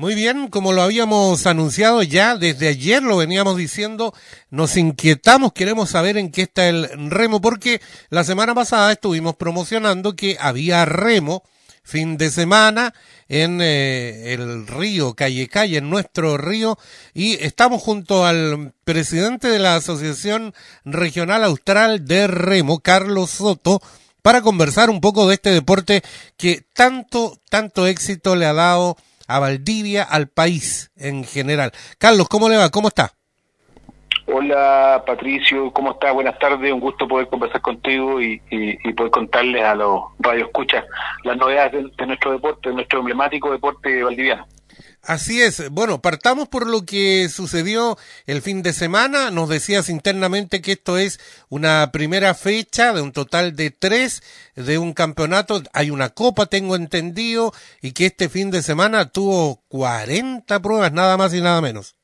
Muy bien, como lo habíamos anunciado ya desde ayer, lo veníamos diciendo, nos inquietamos, queremos saber en qué está el remo, porque la semana pasada estuvimos promocionando que había remo fin de semana en eh, el río Calle Calle, en nuestro río, y estamos junto al presidente de la Asociación Regional Austral de Remo, Carlos Soto, para conversar un poco de este deporte que tanto, tanto éxito le ha dado a Valdivia, al país en general. Carlos, ¿cómo le va? ¿Cómo está? Hola Patricio, ¿cómo está? Buenas tardes, un gusto poder conversar contigo y, poder contarles a los radioescuchas las novedades de, nuestro deporte, de nuestro emblemático deporte valdiviano. Así es. Bueno, partamos por lo que sucedió el fin de semana. Nos decías internamente que esto es una primera fecha de un total de tres de un campeonato. Hay una copa, tengo entendido, y que este fin de semana tuvo 40 pruebas, nada más y nada menos.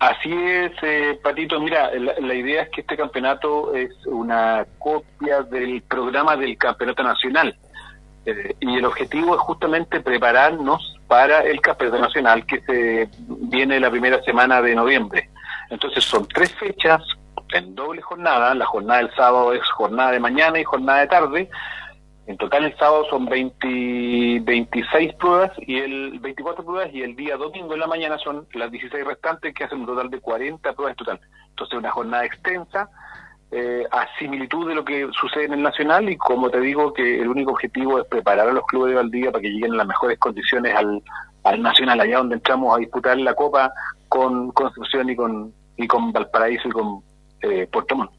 Así es, eh, Patito. Mira, la, idea es que este campeonato es una copia del programa del Campeonato Nacional. Eh, y el objetivo es justamente prepararnos para el Campeonato Nacional que se viene la primera semana de noviembre. Entonces son tres fechas en doble jornada. La jornada del sábado es jornada de mañana y jornada de tarde. En total el sábado son 20, 26 pruebas y el 24 pruebas y el día domingo en la mañana son las 16 restantes que hacen un total de 40 pruebas en total. Entonces una jornada extensa eh, a similitud de lo que sucede en el Nacional y como te digo que el único objetivo es preparar a los clubes de Valdivia para que lleguen en las mejores condiciones al, al Nacional, allá donde entramos a disputar la Copa con Concepción y con, y con Valparaíso y con eh, Puerto Montt.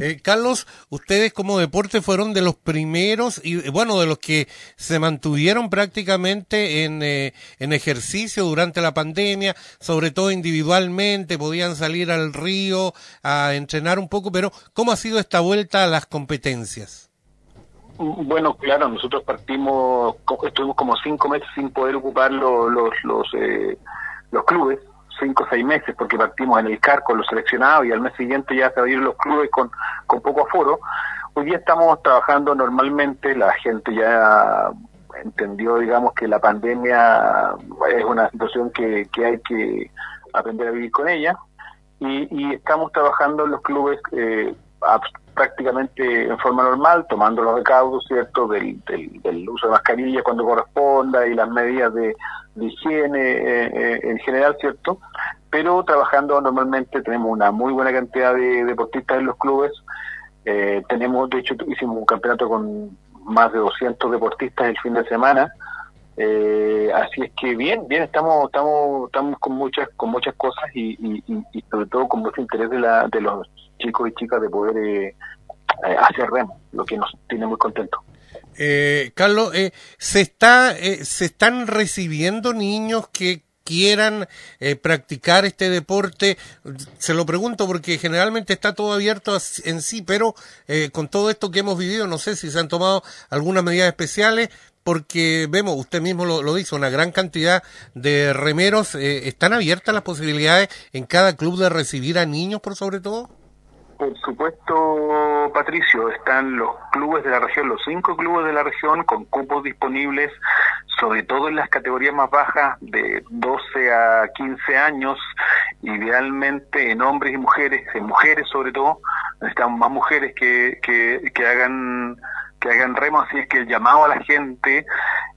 Eh, Carlos, ustedes como deporte fueron de los primeros y bueno, de los que se mantuvieron prácticamente en, eh, en ejercicio durante la pandemia, sobre todo individualmente, podían salir al río a entrenar un poco, pero ¿cómo ha sido esta vuelta a las competencias? Bueno, claro, nosotros partimos, estuvimos como cinco meses sin poder ocupar los, los, los, eh, los clubes cinco o seis meses, porque partimos en el CAR con los seleccionados y al mes siguiente ya se abrieron los clubes con, con poco aforo. Hoy día estamos trabajando normalmente, la gente ya entendió, digamos, que la pandemia es una situación que, que hay que aprender a vivir con ella y, y estamos trabajando en los clubes eh, prácticamente en forma normal, tomando los recaudos, ¿cierto?, del, del, uso de mascarilla cuando corresponda y las medidas de, higiene eh, eh, en general, ¿cierto? Pero trabajando normalmente tenemos una muy buena cantidad de deportistas en los clubes. Eh, tenemos, de hecho, hicimos un campeonato con más de 200 deportistas el fin de semana. Así es que bien, bien, estamos, estamos, estamos con muchas, con muchas cosas y, y, y sobre todo con mucho interés de, la, de los chicos y chicas de poder eh, eh, hacer remo, lo que nos tiene muy contentos. Eh, Carlos, eh, ¿se, está, ¿se están recibiendo niños que quieran practicar este deporte? Se lo pregunto porque generalmente está todo abierto en sí, pero con todo esto que hemos vivido, no sé si se han tomado algunas medidas especiales, porque vemos, usted mismo lo, lo dice, una gran cantidad de remeros. ¿Están abiertas las posibilidades en cada club de recibir a niños por sobre todo? Por supuesto, Patricio, están los clubes de la región, los cinco clubes de la región con cupos disponibles, sobre todo en las categorías más bajas de 12 a 15 años, idealmente en hombres y mujeres, en mujeres sobre todo, necesitamos más mujeres que, que, que hagan que hagan remo, así es que el llamado a la gente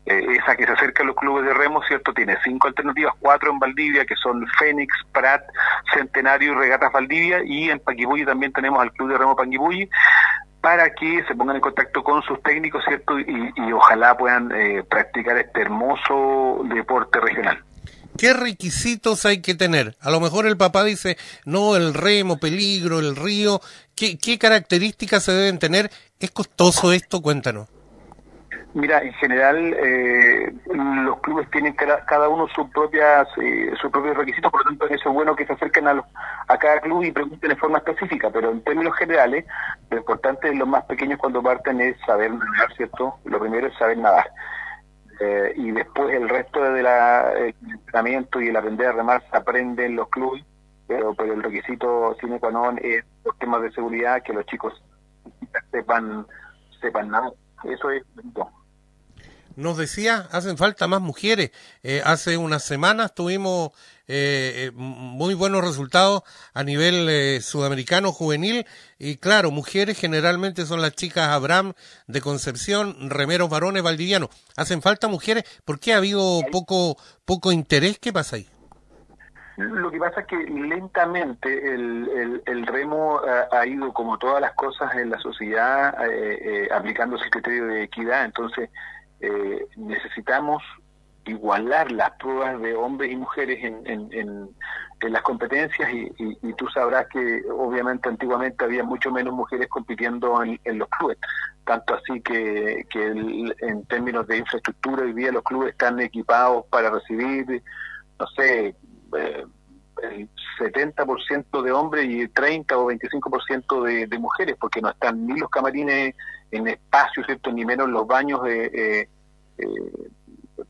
eh, esa que se acerca a los clubes de remo, ¿cierto? Tiene cinco alternativas, cuatro en Valdivia, que son Fénix, Prat, Centenario y Regatas Valdivia, y en Panguipulli también tenemos al Club de Remo Panguipulli, para que se pongan en contacto con sus técnicos, ¿cierto? Y, ojalá puedan eh, practicar este hermoso deporte regional. ¿Qué requisitos hay que tener? A lo mejor el papá dice, no, el remo, peligro, el río. ¿Qué, características se deben tener? ¿Es costoso esto? Cuéntanos. Mira, en general eh, los clubes tienen cada, uno sus propias eh, sus propios requisitos, por lo tanto eso es bueno que se acerquen a, a cada club y pregunten de forma específica, pero en términos generales lo importante de los más pequeños cuando parten es saber nadar, ¿cierto? Lo primero es saber nadar. Eh, y después el resto del de entrenamiento y el aprender a remar se aprende en los clubes, pero, pero el requisito sine qua non es los temas de seguridad, que los chicos sepan, sepan nadar. Eso es Nos decía, hacen falta más mujeres. Eh, hace unas semanas tuvimos eh, eh, muy buenos resultados a nivel sudamericano juvenil y claro, mujeres generalmente son las chicas Abraham de Concepción, remeros varones valdivianos. Hacen falta mujeres. ¿Por qué ha habido poco poco interés? ¿Qué pasa ahí? Lo que pasa es que lentamente el, el, remo ha, ido, como todas las cosas en la sociedad, eh, aplicándose el criterio de equidad. Entonces, eh, necesitamos igualar las pruebas de hombres y mujeres en, en, las competencias y, tú sabrás que obviamente antiguamente había mucho menos mujeres compitiendo en, los clubes, tanto así que, que en términos de infraestructura hoy día los clubes están equipados para recibir, no sé, eh, el 70% de hombres y 30 o 25% de, de mujeres, porque no están ni los camarines en espacio, ¿cierto? ni menos los baños eh, eh,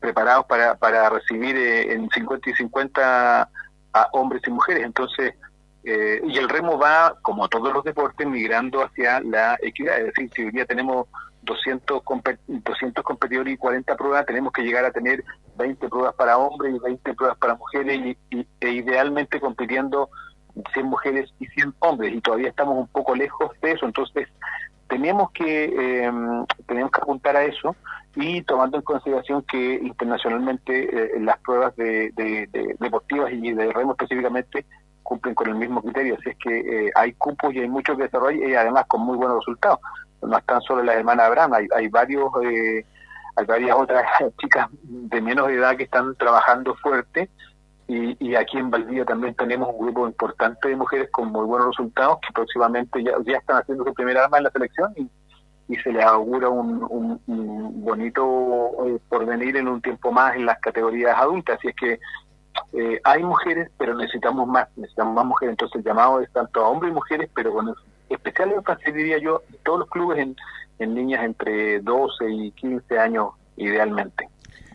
preparados para, para recibir eh, en 50 y 50 a hombres y mujeres. Entonces, eh, y el remo va, como todos los deportes, migrando hacia la equidad. Es decir, si hoy día tenemos 200, 200 competidores y 40 pruebas, tenemos que llegar a tener 20 pruebas para hombres y 20 pruebas para mujeres, y, e idealmente compitiendo 100 mujeres y 100 hombres, y todavía estamos un poco lejos de eso. Entonces, tenemos que eh, tenemos que apuntar a eso y tomando en consideración que internacionalmente eh, las pruebas de, deportivas y de remo específicamente cumplen con el mismo criterio, así es que eh, hay cupos y hay muchos desarrollos y además con muy buenos resultados. No están solo las hermanas Abraham, hay, hay varios hay varias otras chicas de menos edad que están trabajando fuerte y, aquí en Valdivia también tenemos un grupo importante de mujeres con muy buenos resultados que próximamente ya, ya están haciendo su primera arma en la selección y, se les augura un, bonito eh, porvenir en un tiempo más en las categorías adultas. Así es que eh, hay mujeres, pero necesitamos más, necesitamos más mujeres. Entonces el llamado es tanto a hombres y mujeres, pero con especial énfasis, diría yo, todos los clubes en, en niñas entre 12 y 15 años idealmente.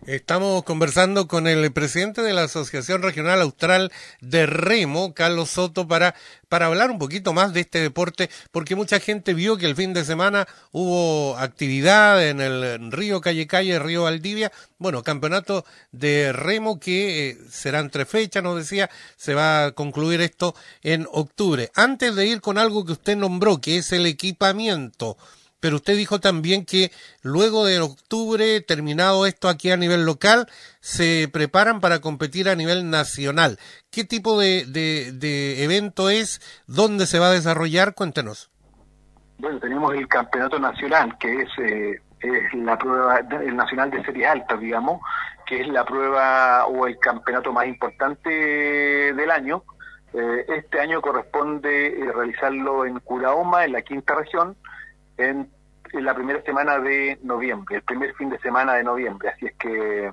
Estamos conversando con el presidente de la Asociación Regional Austral de Remo, Carlos Soto, para, para hablar un poquito más de este deporte, porque mucha gente vio que el fin de semana hubo actividad en el río Calle Calle, río Valdivia, bueno, campeonato de Remo que eh, serán tres fechas, nos decía, se va a concluir esto en octubre. Antes de ir con algo que usted nombró, que es el equipamiento, pero usted dijo también que luego de octubre, terminado esto aquí a nivel local, se preparan para competir a nivel nacional. ¿Qué tipo de, de, evento es? ¿Dónde se va a desarrollar? Cuéntenos. Bueno, tenemos el campeonato nacional, que es, eh, es la prueba, el nacional de serie alta, digamos, que es la prueba o el campeonato más importante del año. Eh, este año corresponde eh, realizarlo en Curaoma, en la quinta región, en, la primera semana de noviembre, el primer fin de semana de noviembre. Así es que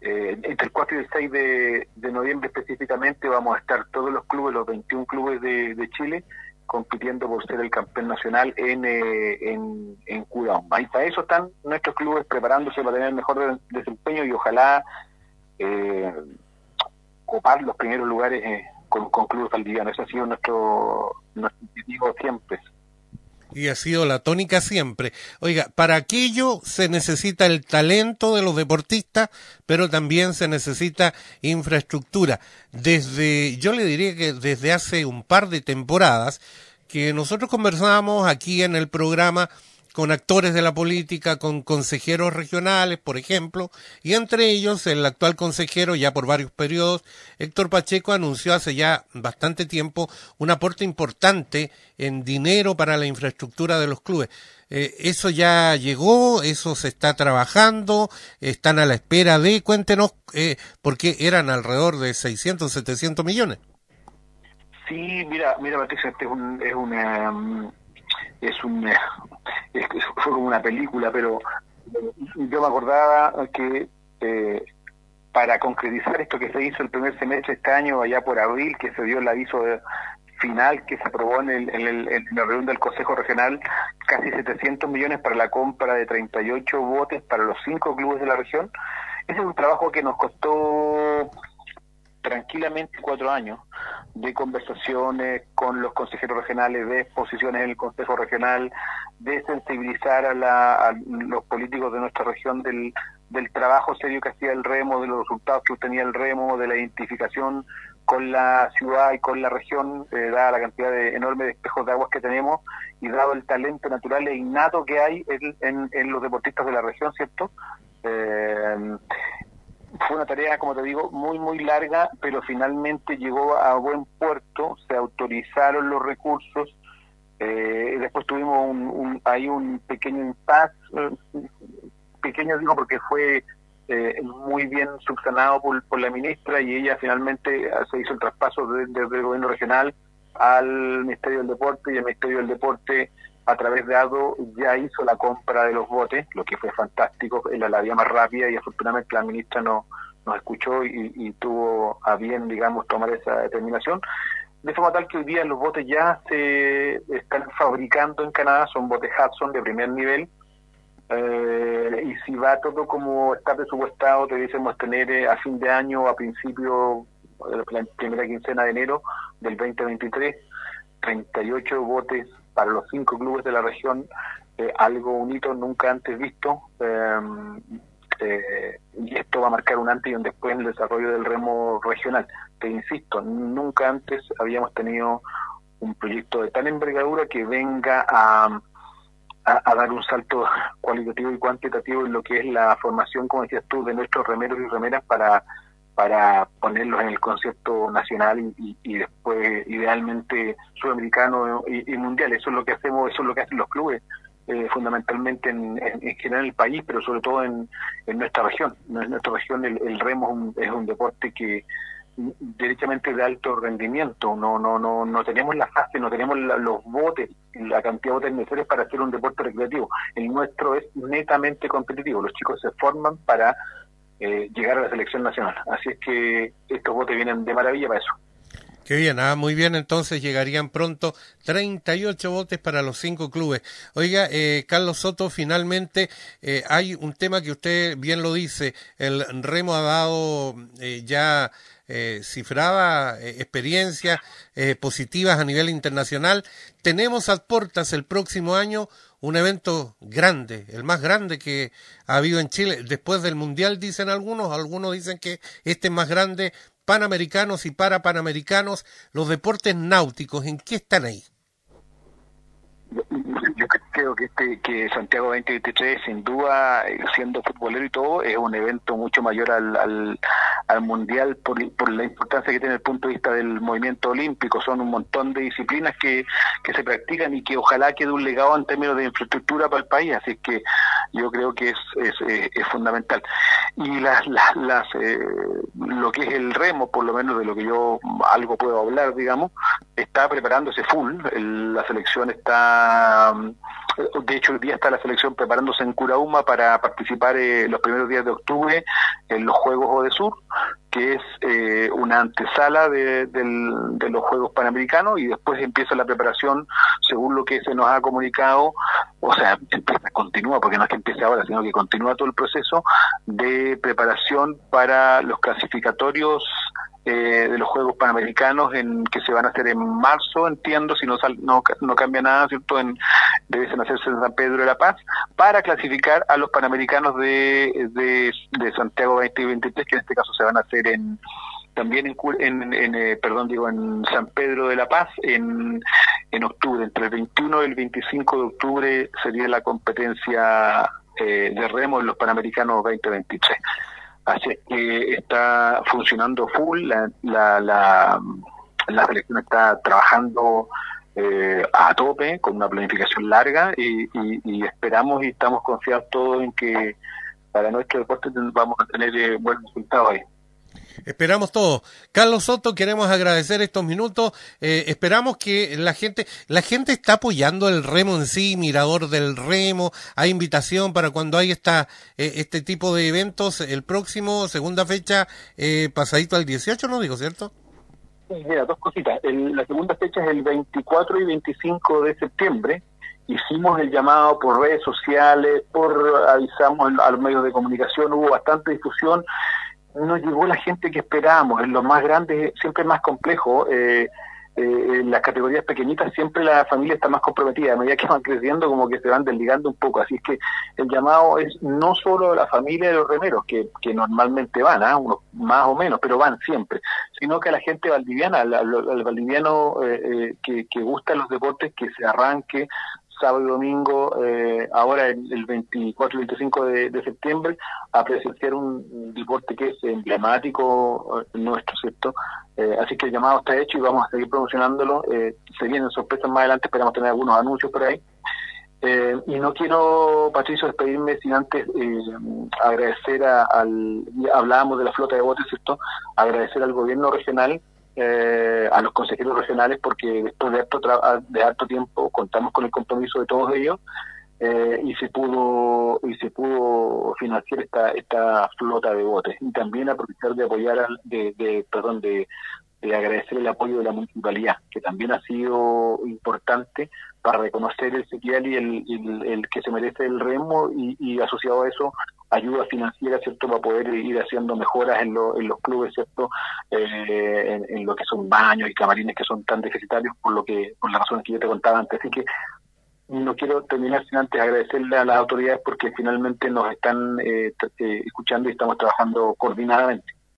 eh, entre el 4 y el 6 de, noviembre específicamente vamos a estar todos los clubes, los 21 clubes de, Chile, compitiendo por ser el campeón nacional en, eh, en, en para eso están nuestros clubes preparándose para tener mejor desempeño y ojalá eh, ocupar los primeros lugares eh, con, con clubes valdivianos. Ese ha sido nuestro, nuestro objetivo siempre y ha sido la tónica siempre. Oiga, para aquello se necesita el talento de los deportistas, pero también se necesita infraestructura. Desde, yo le diría que desde hace un par de temporadas que nosotros conversábamos aquí en el programa con actores de la política, con consejeros regionales, por ejemplo, y entre ellos el actual consejero, ya por varios periodos, Héctor Pacheco, anunció hace ya bastante tiempo un aporte importante en dinero para la infraestructura de los clubes. Eh, eso ya llegó, eso se está trabajando, están a la espera de, cuéntenos, eh, porque eran alrededor de 600, 700 millones. Sí, mira, mira Patricia, este es, un, es una mm, es un es, fue como una película, pero yo me acordaba que eh, para concretizar esto que se hizo el primer semestre este año, allá por abril, que se dio el aviso final que se aprobó en, el, en, la reunión del Consejo Regional, casi 700 millones para la compra de 38 botes para los cinco clubes de la región. Ese es un trabajo que nos costó tranquilamente cuatro años de conversaciones con los consejeros regionales, de exposiciones en el Consejo Regional, de sensibilizar a, la, los políticos de nuestra región del, del trabajo serio que hacía el remo, de los resultados que obtenía el remo, de la identificación con la ciudad y con la región, eh, dada la cantidad de enorme de espejos de aguas que tenemos y dado el talento natural e innato que hay en, en, los deportistas de la región, ¿cierto? Eh, fue una tarea, como te digo, muy, muy larga, pero finalmente llegó a buen puerto, se autorizaron los recursos, eh, después tuvimos un, un, ahí un pequeño impasse, eh, pequeño digo porque fue eh, muy bien subsanado por, por, la ministra y ella finalmente se hizo el traspaso desde el gobierno regional al Ministerio del Deporte y el Ministerio del Deporte a través de ADO ya hizo la compra de los botes, lo que fue fantástico, era la vía más rápida y afortunadamente la ministra no, nos escuchó y, tuvo a bien, digamos, tomar esa determinación. De forma tal que hoy día los botes ya se están fabricando en Canadá, son botes Hudson de primer nivel, eh, y si va todo como está presupuestado, debiésemos tener eh, a fin de año a principio de la primera quincena de enero del 2023, 38 botes para los cinco clubes de la región, eh, algo un hito nunca antes visto. Em, eh, y esto va a marcar un antes y un después en el desarrollo del remo regional. Te insisto, nunca antes habíamos tenido un proyecto de tal envergadura que venga a, a, dar un salto cualitativo y cuantitativo en lo que es la formación, como decías tú, de nuestros remeros y remeras para para ponerlos en el concepto nacional y, y, después idealmente sudamericano y, mundial. Eso es lo que hacemos, eso es lo que hacen los clubes, eh, fundamentalmente en, en, general el país, pero sobre todo en, en nuestra región. En nuestra región el, remo es un, deporte que derechamente de alto rendimiento. No, no, no, no tenemos la fase, no tenemos los botes, la cantidad de botes necesarios para hacer un deporte recreativo. El nuestro es netamente competitivo. Los chicos se forman para eh, llegar a la selección nacional. Así es que estos botes vienen de maravilla para eso. Qué bien, ah, muy bien, entonces llegarían pronto 38 botes para los cinco clubes. Oiga, eh, Carlos Soto, finalmente eh, hay un tema que usted bien lo dice, el remo ha dado eh, ya eh, cifrada eh, experiencias eh, positivas a nivel internacional. Tenemos a puertas el próximo año un evento grande, el más grande que ha habido en Chile. Después del Mundial, dicen algunos, algunos dicen que este es más grande. Panamericanos y para Panamericanos, los deportes náuticos, ¿en qué están ahí? Yo creo que este que Santiago 2023 sin duda siendo futbolero y todo es un evento mucho mayor al, al, al mundial por, por, la importancia que tiene el punto de vista del movimiento olímpico. Son un montón de disciplinas que, que se practican y que ojalá quede un legado en términos de infraestructura para el país. Así que yo creo que es, es, eh, es fundamental. Y las, las, las eh, lo que es el remo, por lo menos de lo que yo algo puedo hablar, digamos, está preparándose full. la selección está de hecho, hoy día está la selección preparándose en Curauma para participar eh, los primeros días de octubre en los Juegos Sur, que es eh, una antesala de, los Juegos Panamericanos y después empieza la preparación según lo que se nos ha comunicado, o sea, empieza, continúa, porque no es que empiece ahora, sino que continúa todo el proceso de preparación para los clasificatorios eh, de los Juegos Panamericanos en que se van a hacer en marzo, entiendo, si no no, no cambia nada, ¿cierto? En, deben hacerse en San Pedro de la Paz, para clasificar a los Panamericanos de, de, de Santiago 2023, que en este caso se van a hacer en también en, en, eh, perdón digo en San Pedro de la Paz en, en octubre entre el 21 y el 25 de octubre sería la competencia eh, de remo en los Panamericanos 2023 Así que está funcionando full, la, la, la, selección está trabajando eh, a tope, con una planificación larga y, y, esperamos y estamos confiados todos en que para nuestro deporte vamos a tener eh, buenos resultados ahí. Esperamos todo. Carlos Soto, queremos agradecer estos minutos. Eh, esperamos que la gente, la gente está apoyando el remo en sí, Mirador del Remo. Hay invitación para cuando hay esta, eh, este tipo de eventos. El próximo, segunda fecha, eh, pasadito al 18, ¿no digo, cierto? Mira, dos cositas. la segunda fecha es el 24 y 25 de septiembre. Hicimos el llamado por redes sociales, por avisamos a los medios de comunicación, hubo bastante difusión no llegó la gente que esperábamos. En lo más grande siempre es más complejo. Eh, eh, en las categorías pequeñitas siempre la familia está más comprometida, a medida que van creciendo como que se van desligando un poco, así es que el llamado es no solo la familia de los remeros, que, que normalmente van, ¿ah? unos más o menos, pero van siempre, sino que a la gente valdiviana, al, al valdiviano eh, eh, que, que gusta los deportes, que se arranque sábado y domingo, eh, ahora el, el 24 y 25 de, de, septiembre, a presenciar un deporte que es emblemático eh, nuestro, ¿cierto? Eh, así que el llamado está hecho y vamos a seguir promocionándolo. Eh, se vienen sorpresas más adelante, esperamos tener algunos anuncios por ahí. Eh, y no quiero, Patricio, despedirme sin antes agradecer al, hablábamos de la flota de botes, ¿cierto? Agradecer al gobierno regional eh, a los consejeros regionales porque después de harto, de harto tiempo contamos con el compromiso de todos ellos eh, y se pudo y se pudo financiar esta esta flota de botes. Y también aprovechar de apoyar al, de, de perdón de, de agradecer el apoyo de la municipalidad que también ha sido importante para reconocer el sequial y el, el, que se merece el remo y, y asociado a eso ayuda financiera, ¿cierto?, para poder ir haciendo mejoras en, lo, en los clubes, ¿cierto?, eh, en, en, lo que son baños y camarines que son tan deficitarios por lo que por las razones que yo te contaba antes. Así que no quiero terminar sin antes agradecerle a las autoridades porque finalmente nos están eh, eh, escuchando y estamos trabajando coordinadamente.